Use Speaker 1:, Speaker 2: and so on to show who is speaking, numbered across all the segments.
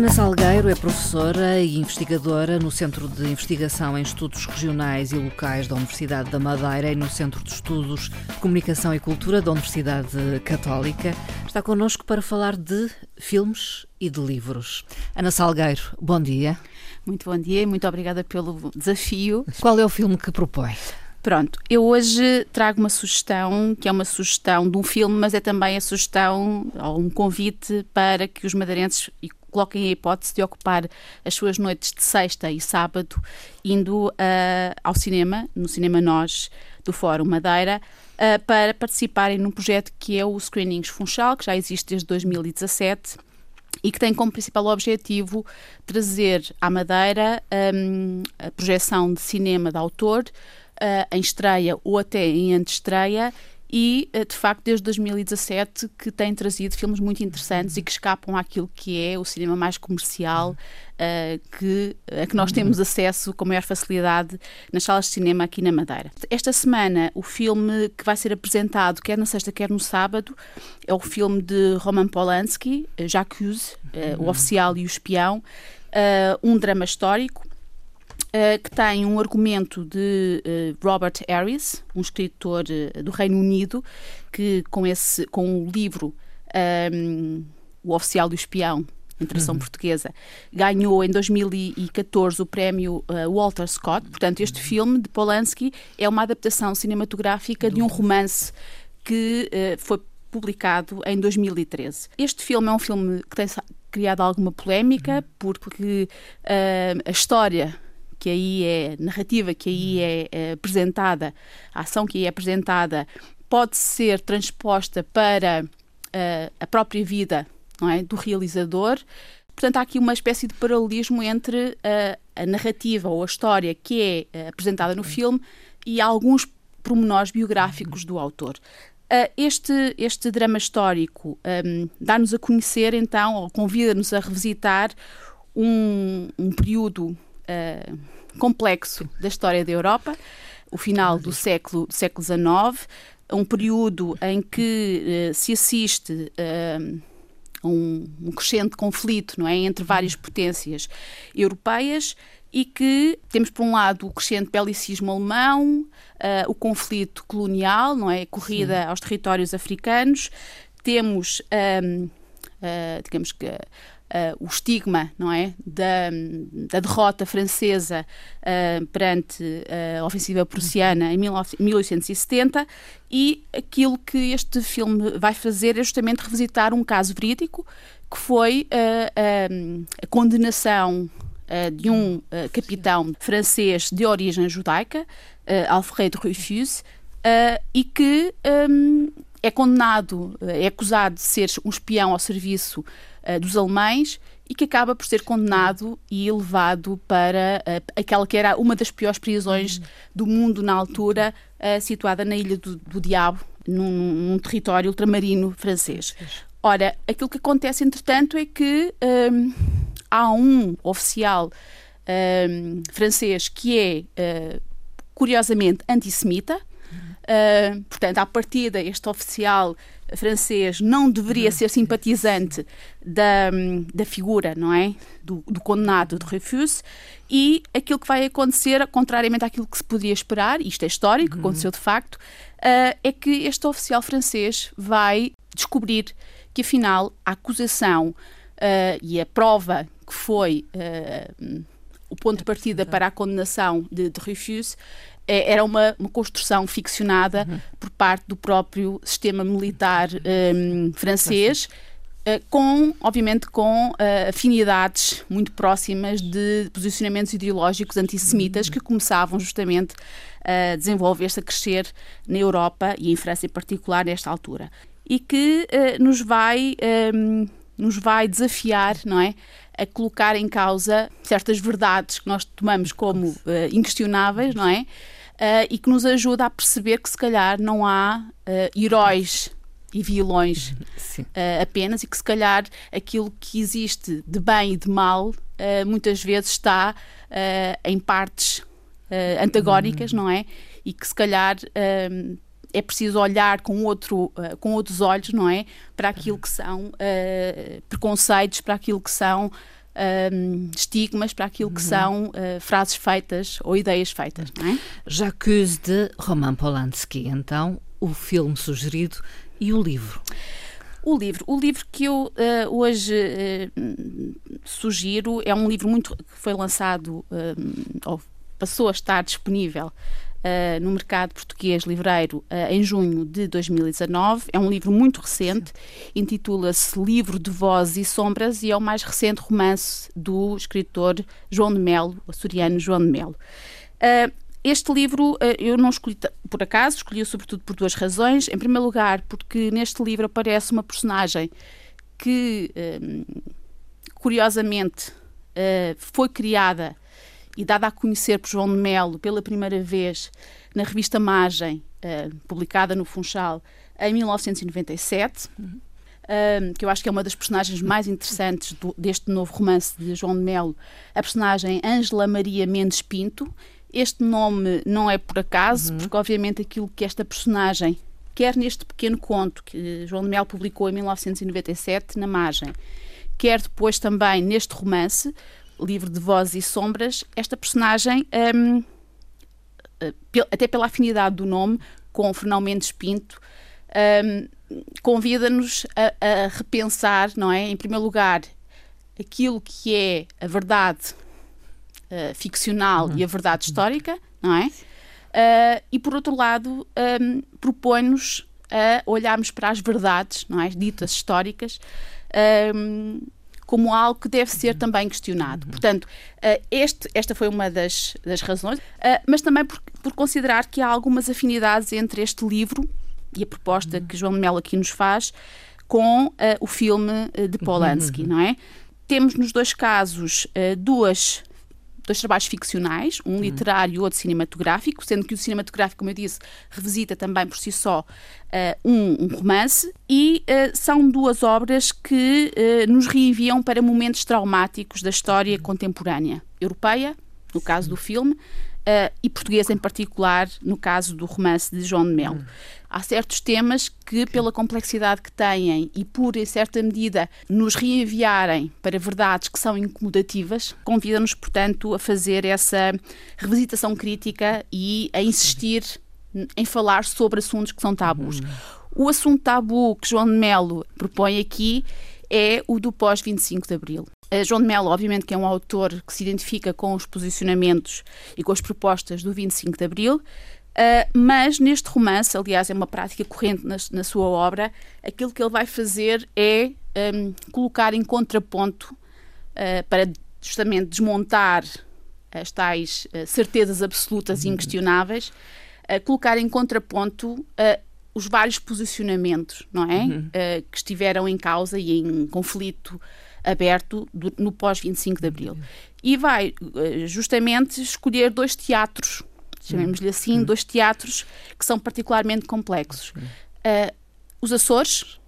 Speaker 1: Ana Salgueiro é professora e investigadora no Centro de Investigação em Estudos Regionais e Locais da Universidade da Madeira e no Centro de Estudos de Comunicação e Cultura da Universidade Católica. Está connosco para falar de filmes e de livros. Ana Salgueiro, bom dia.
Speaker 2: Muito bom dia e muito obrigada pelo desafio.
Speaker 1: Qual é o filme que propõe?
Speaker 2: Pronto, eu hoje trago uma sugestão, que é uma sugestão de um filme, mas é também a sugestão ou um convite para que os madeirenses coloquem a hipótese de ocupar as suas noites de sexta e sábado indo uh, ao cinema, no Cinema Nós, do Fórum Madeira, uh, para participarem num projeto que é o Screenings Funchal, que já existe desde 2017 e que tem como principal objetivo trazer à Madeira um, a projeção de cinema de autor uh, em estreia ou até em antestreia e, eh, de facto, desde 2017 que tem trazido filmes muito interessantes e que escapam àquilo que é o cinema mais comercial uh, que, a que nós temos acesso com maior facilidade nas salas de cinema aqui na Madeira. Esta semana, o filme que vai ser apresentado, quer na sexta, quer no sábado, é o filme de Roman Polanski, J'accuse, uh, o oficial e o espião, uh, um drama histórico Uh, que tem um argumento de uh, Robert Harris, um escritor uh, do Reino Unido, que com, esse, com o livro um, O Oficial do Espião, em tradução uhum. portuguesa, ganhou em 2014 o prémio Walter Scott. Portanto, este filme de Polanski é uma adaptação cinematográfica de um romance que foi publicado em 2013. Este filme é um filme que tem criado alguma polémica, uhum. porque a história que aí é narrativa, que aí é, é apresentada, a ação que aí é apresentada, pode ser transposta para uh, a própria vida é, do realizador. Portanto, há aqui uma espécie de paralelismo entre uh, a narrativa ou a história que é uh, apresentada no filme e alguns pormenores biográficos do autor. Este, este drama histórico um, dá-nos a conhecer, então, ou convida-nos a revisitar um, um período uh, complexo da história da Europa, o final do século, do século XIX, um período em que uh, se assiste uh, a um, um crescente conflito não é, entre várias potências europeias e que temos, por um lado, o crescente belicismo alemão, uh, o conflito colonial, não é, a corrida Sim. aos territórios africanos, temos, um, uh, digamos que, uh, o estigma não é? Da, da derrota francesa uh, perante a ofensiva prussiana em 1870 e aquilo que este filme vai fazer é justamente revisitar um caso verídico que foi a condenação de um capitão francês de origem judaica, Alfred Rufus, e que um, é condenado, é acusado de ser um espião ao serviço uh, dos alemães e que acaba por ser condenado e levado para uh, aquela que era uma das piores prisões do mundo na altura, uh, situada na Ilha do, do Diabo, num, num, território ultramarino francês. Ora, aquilo que acontece, entretanto, é que um, há um oficial um, francês que é, curiosamente, antissemita. Uh, portanto, à partida, este oficial francês não deveria uhum. ser simpatizante da, da figura, não é? Do, do condenado de Refus. E aquilo que vai acontecer, contrariamente àquilo que se podia esperar, isto é histórico, uhum. aconteceu de facto, uh, é que este oficial francês vai descobrir que afinal a acusação uh, e a prova que foi uh, o ponto de partida para a condenação de, de era uma, uma construção ficcionada uhum. por parte do próprio sistema militar um, francês. Uh, com, obviamente, com uh, afinidades muito próximas de posicionamentos ideológicos antissemitas que começavam justamente a desenvolver-se, a crescer na Europa e em França em particular nesta altura. E que uh, nos vai um, nos vai desafiar, não é? A colocar em causa certas verdades que nós tomamos como inquestionáveis, não é? Uh, e que nos ajuda a perceber que se calhar não há uh, heróis e vilões uh, apenas e que se calhar aquilo que existe de bem e de mal muitas vezes está em partes antagónicas, não é? E que se calhar é preciso olhar com, outro, com outros olhos, não é? Para aquilo que são preconceitos, para aquilo que são um, estigmas para aquilo que uhum. são uh, frases feitas ou ideias feitas. Não é?
Speaker 1: Jacques de Roman Polanski, então, o filme sugerido e o livro.
Speaker 2: O livro, o livro que eu uh, hoje uh, sugiro é um livro muito que foi lançado ou passou a estar disponível Uh, no mercado português livreiro uh, em junho de 2019. É um livro muito recente, intitula-se Livro de Vozes e Sombras e é o mais recente romance do escritor João de Melo, açoriano João de Melo. Uh, este livro eu não escolhi por acaso, escolhi sobretudo por duas razões. Em primeiro lugar, porque neste livro aparece uma personagem que, curiosamente, foi criada e dada a conhecer por João de Melo pela primeira vez na revista Magem, uh, publicada no Funchal, em 1997. Uhum. Uh, que eu acho que é uma das personagens mais interessantes do, deste novo romance de João de Melo, a personagem Ângela Maria Mendes Pinto. Este nome não é por acaso, uhum. porque obviamente aquilo que esta personagem quer neste pequeno conto que João de Melo publicou em 1997 na Magem, quer depois também neste romance, livro de Vozes e Sombras, esta personagem, um, até pela afinidade do nome com Fernão Mendes Pinto, um, convida-nos a, a, repensar, não é? Em primeiro lugar, aquilo que é a verdade uh, ficcional uhum. e a verdade histórica, não é? Uh, e por outro lado, um, propõe-nos a olharmos para as verdades, não é? Ditas históricas. Um, como algo que deve ser também questionado. Uhum. Portanto, uh, este, esta foi uma das, das razões, uh, mas também por, por, considerar que há algumas afinidades entre este livro e a proposta uhum. que João de Mello aqui nos faz com uh, o filme de Polanski, uhum. não é? Temos nos dois casos duas dois trabalhos ficcionais, um uhum. literário e outro cinematográfico, sendo que o cinematográfico, como eu disse, revisita também por si só uh, um, um, romance, e uh, são duas obras que uh, nos reenviam para momentos traumáticos da história uhum. contemporânea europeia, no caso do filme, uh, e portuguesa em particular, no caso do romance de João de Melo. Hum. Há certos temas que, pela complexidade que têm e por, em certa medida, nos reenviarem para verdades que são incomodativas, convida-nos, portanto, a fazer essa revisitação crítica e a insistir em falar sobre assuntos que são tabus. Hum. O assunto tabu que João de Melo propõe aqui é o do pós-25 de Abril. Uh, João de Mello, obviamente, que é um autor que se identifica com os posicionamentos e com as propostas do 25 de Abril, uh, mas neste romance, aliás, é uma prática corrente na, na, sua obra, aquilo que ele vai fazer é um, ehm, colocar em contraponto uh, para justamente desmontar as tais certezas absolutas e uhum. inquestionáveis, colocar em contraponto os vários posicionamentos, não é? Uhum. Uh, que estiveram em causa e em conflito aberto do, no pós-25 de Abril. E vai uh, justamente escolher dois teatros, chamemos-lhe assim, uhum. dois teatros que são particularmente complexos. Uh, os Açores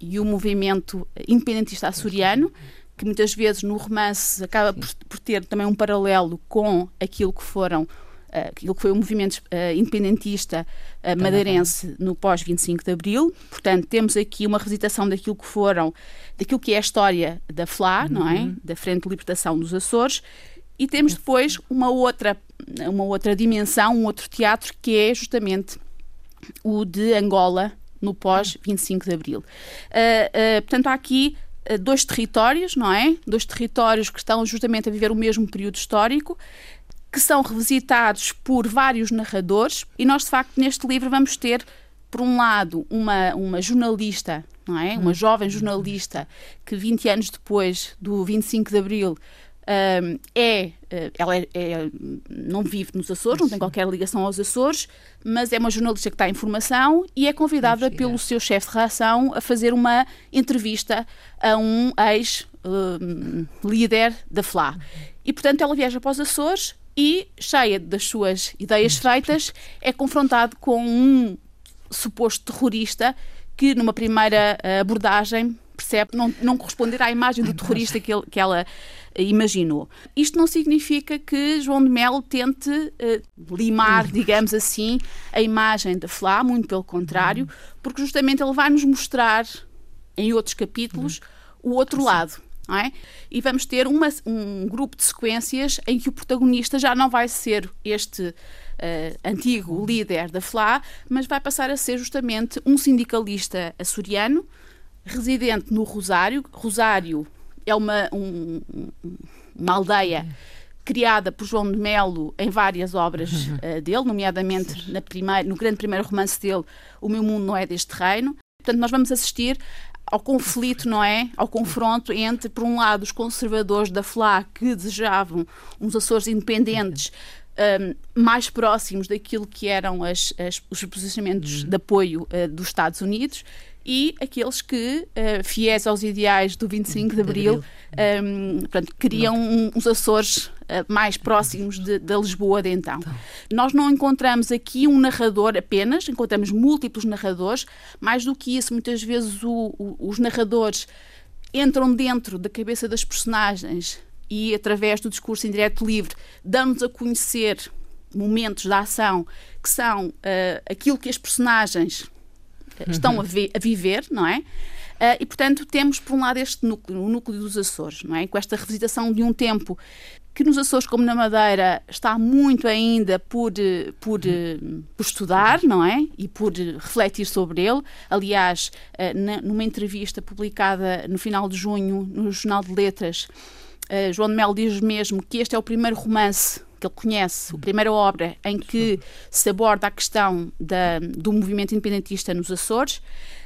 Speaker 2: e o movimento independentista açoriano, que muitas vezes no romance acaba por, por ter também um paralelo com aquilo que foram eh, aquilo que foi o movimento independentista madeirense no pós-25 de Abril. Portanto, temos aqui uma revisitação daquilo que foram, daquilo que é a história da FLA, uhum. não é? Uhum. Da Frente de Libertação dos Açores. E temos depois uma outra, uma outra dimensão, um outro teatro, que é justamente o de Angola, no pós-25 de Abril. Uh, portanto, há aqui dois territórios, não é? Dois territórios que estão justamente a viver o mesmo período histórico que são revisitados por vários narradores, e nós, de facto, neste livro vamos ter, por um lado, uma, uma jornalista, não é? Uma hum. jovem jornalista que 20 anos depois do 25 de Abril um, é, eh, ela é, é, não vive nos Açores, não tem qualquer ligação aos Açores, mas é uma jornalista que está em formação e é convidada pelo seu chefe de reação a fazer uma entrevista a um ex-líder um, da FLA. E, portanto, ela viaja para os Açores e, cheia das suas ideias feitas, é confrontado com um suposto terrorista que, numa primeira eh, abordagem, percebe não, não corresponder à imagem do terrorista que, ele, que ela eh, imaginou. Isto não significa que João de Melo tente uh, limar, digamos assim, a imagem da Flá, muito pelo contrário, porque justamente ele vai nos mostrar, em outros capítulos, o outro lado É? E vamos ter uma, um grupo de sequências em que o protagonista já não vai ser este uh, antigo líder da FLA, mas vai passar a ser justamente um sindicalista açoriano, residente no Rosário. Rosário é uma, um, uma aldeia criada por João de Melo em várias obras uh, dele, nomeadamente primeira, no grande primeiro romance dele, O Meu Mundo Não É Deste Reino. Portanto, nós vamos assistir ao conflito, não é? Ao confronto entre, por um lado, os conservadores da FLA que desejavam uns Açores independentes. Um, mais próximos daquilo que eram as, as, os posicionamentos uhum. de apoio uh, dos Estados Unidos e aqueles que, uh, fiéis aos ideais do 25 de Abril, um, portanto, queriam um, uns Açores uh, mais próximos da Lisboa de então. então. Nós não encontramos aqui um narrador apenas, encontramos múltiplos narradores. Mais do que isso, muitas vezes o, o, os narradores entram dentro da cabeça das personagens e, através do discurso indireto livre, dão-nos a conhecer momentos da ação que são uh, aquilo que as personagens estão a, vi a viver, não é? Uh, e, portanto, temos, por um lado, este núcleo, o núcleo dos Açores, não é? com esta revisitação de um tempo que nos Açores, como na Madeira, está muito ainda por, por, por estudar, não é? E por refletir sobre ele. Aliás, uh, numa entrevista publicada no final de junho no Jornal de Letras, uh, João de Melo diz mesmo que este é o primeiro romance que ele conhece, a primeira obra em que se aborda a questão da, do movimento independentista nos Açores.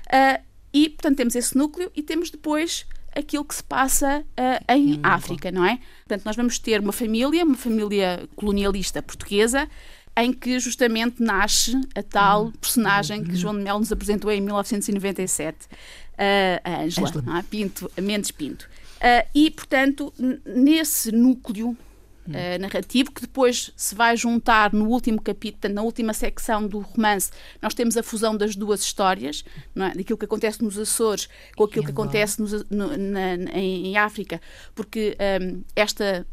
Speaker 2: Uh, e, portanto, temos esse núcleo e temos depois aquilo que se passa uh, em África, não é? Portanto, nós vamos ter uma família, uma família colonialista portuguesa, em que justamente nasce a tal uhum. personagem que uhum. João de Mel nos apresentou em 1997, uh, a Ângela? Pinto, Mendes Pinto. Uh, e, portanto, nesse núcleo uh, narrativo, que depois se vai juntar no último capítulo, na última secção do romance, nós temos a fusão das duas histórias, é? daquilo que acontece nos Açores com aquilo que, acontece nos, no, na, em, em, África, porque um, esta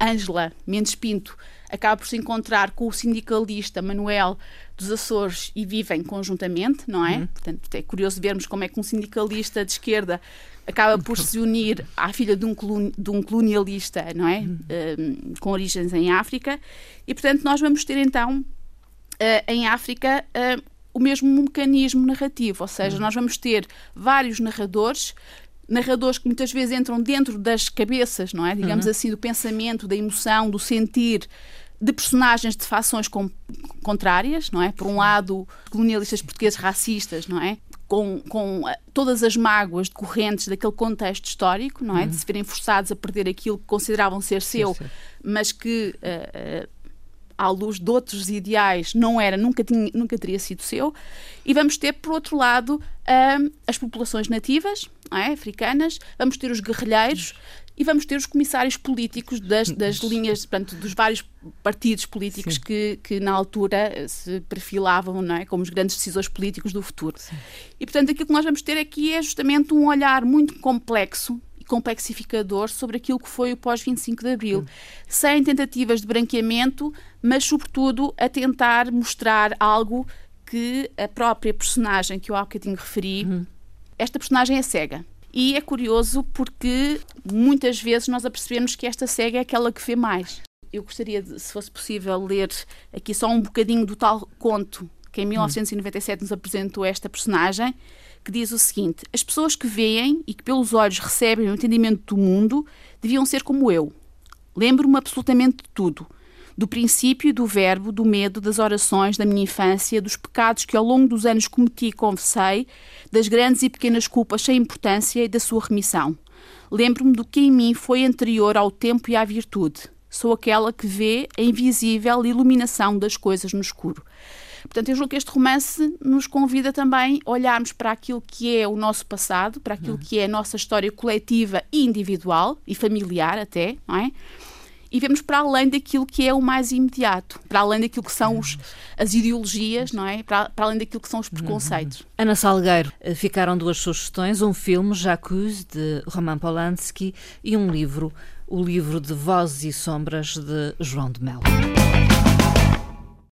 Speaker 2: Ângela um, Mendes Pinto acaba por se encontrar com o sindicalista Manuel dos Açores e vivem conjuntamente, não é? Uhum. Portanto, é curioso vermos como é que um sindicalista de esquerda acaba por se unir à filha de um, de um colonialista, não é? Uhum. Um, com origens em África. E, portanto, nós vamos ter então, uh, em África, uh, o mesmo mecanismo narrativo, ou seja, uhum. nós vamos ter vários narradores narradores que muitas vezes entram dentro das cabeças, não é? Digamos uhum. assim, do pensamento, da emoção, do sentir de personagens de fações com, contrárias, não é? Por um lado, colonialistas portugueses racistas, não é? Com, com eh, todas as mágoas decorrentes daquele contexto histórico, não é? Uhum. De se verem forçados a perder aquilo que consideravam ser seu, sim, sim. mas que uh, uh, à luz de outros ideais, não era, nunca, tinha, nunca teria sido seu. E vamos ter, por outro lado, uh, as populações nativas, é? africanas, vamos ter os guerrilheiros e vamos ter os comissários políticos das, das linhas, portanto, dos vários partidos políticos que, que na altura se perfilavam não é? como os grandes decisores políticos do futuro. Sim. E, portanto, aquilo que nós vamos ter aqui é justamente um olhar muito complexo complexificador sobre aquilo que foi o pós-25 de Abril, sem tentativas de branqueamento, mas, sobretudo, a tentar mostrar algo que a própria personagem que eu há bocadinho referi, esta personagem é cega. E é curioso porque muitas vezes nós apercebemos que esta cega é aquela que vê mais. Eu gostaria, de, se fosse possível, ler aqui só um bocadinho do tal conto que em 1997 nos apresentou esta personagem, que diz o seguinte: As pessoas que veem e que pelos olhos recebem o entendimento do mundo deviam ser como eu. Lembro-me absolutamente de tudo. Do princípio, do verbo, do medo, das orações, da minha infância, dos pecados que ao longo dos anos cometi e confessei, das grandes e pequenas culpas sem importância e da sua remissão. Lembro-me do que em mim foi anterior ao tempo e à virtude. Sou aquela que vê a invisível iluminação das coisas no escuro. Portanto, eu julgo que este romance nos convida também a olharmos para aquilo que é o nosso passado, para aquilo que é a nossa história coletiva e individual e familiar até, não é? e vemos para além daquilo que é o mais imediato, para além daquilo que são os, as ideologias, não é? Para, para, além daquilo que são os preconceitos. Uhum.
Speaker 1: Ana Salgueiro, eh, ficaram duas sugestões: um filme, Jacques, de Roman Polanski, e um livro, o livro de Vozes e Sombras, de João de Melo.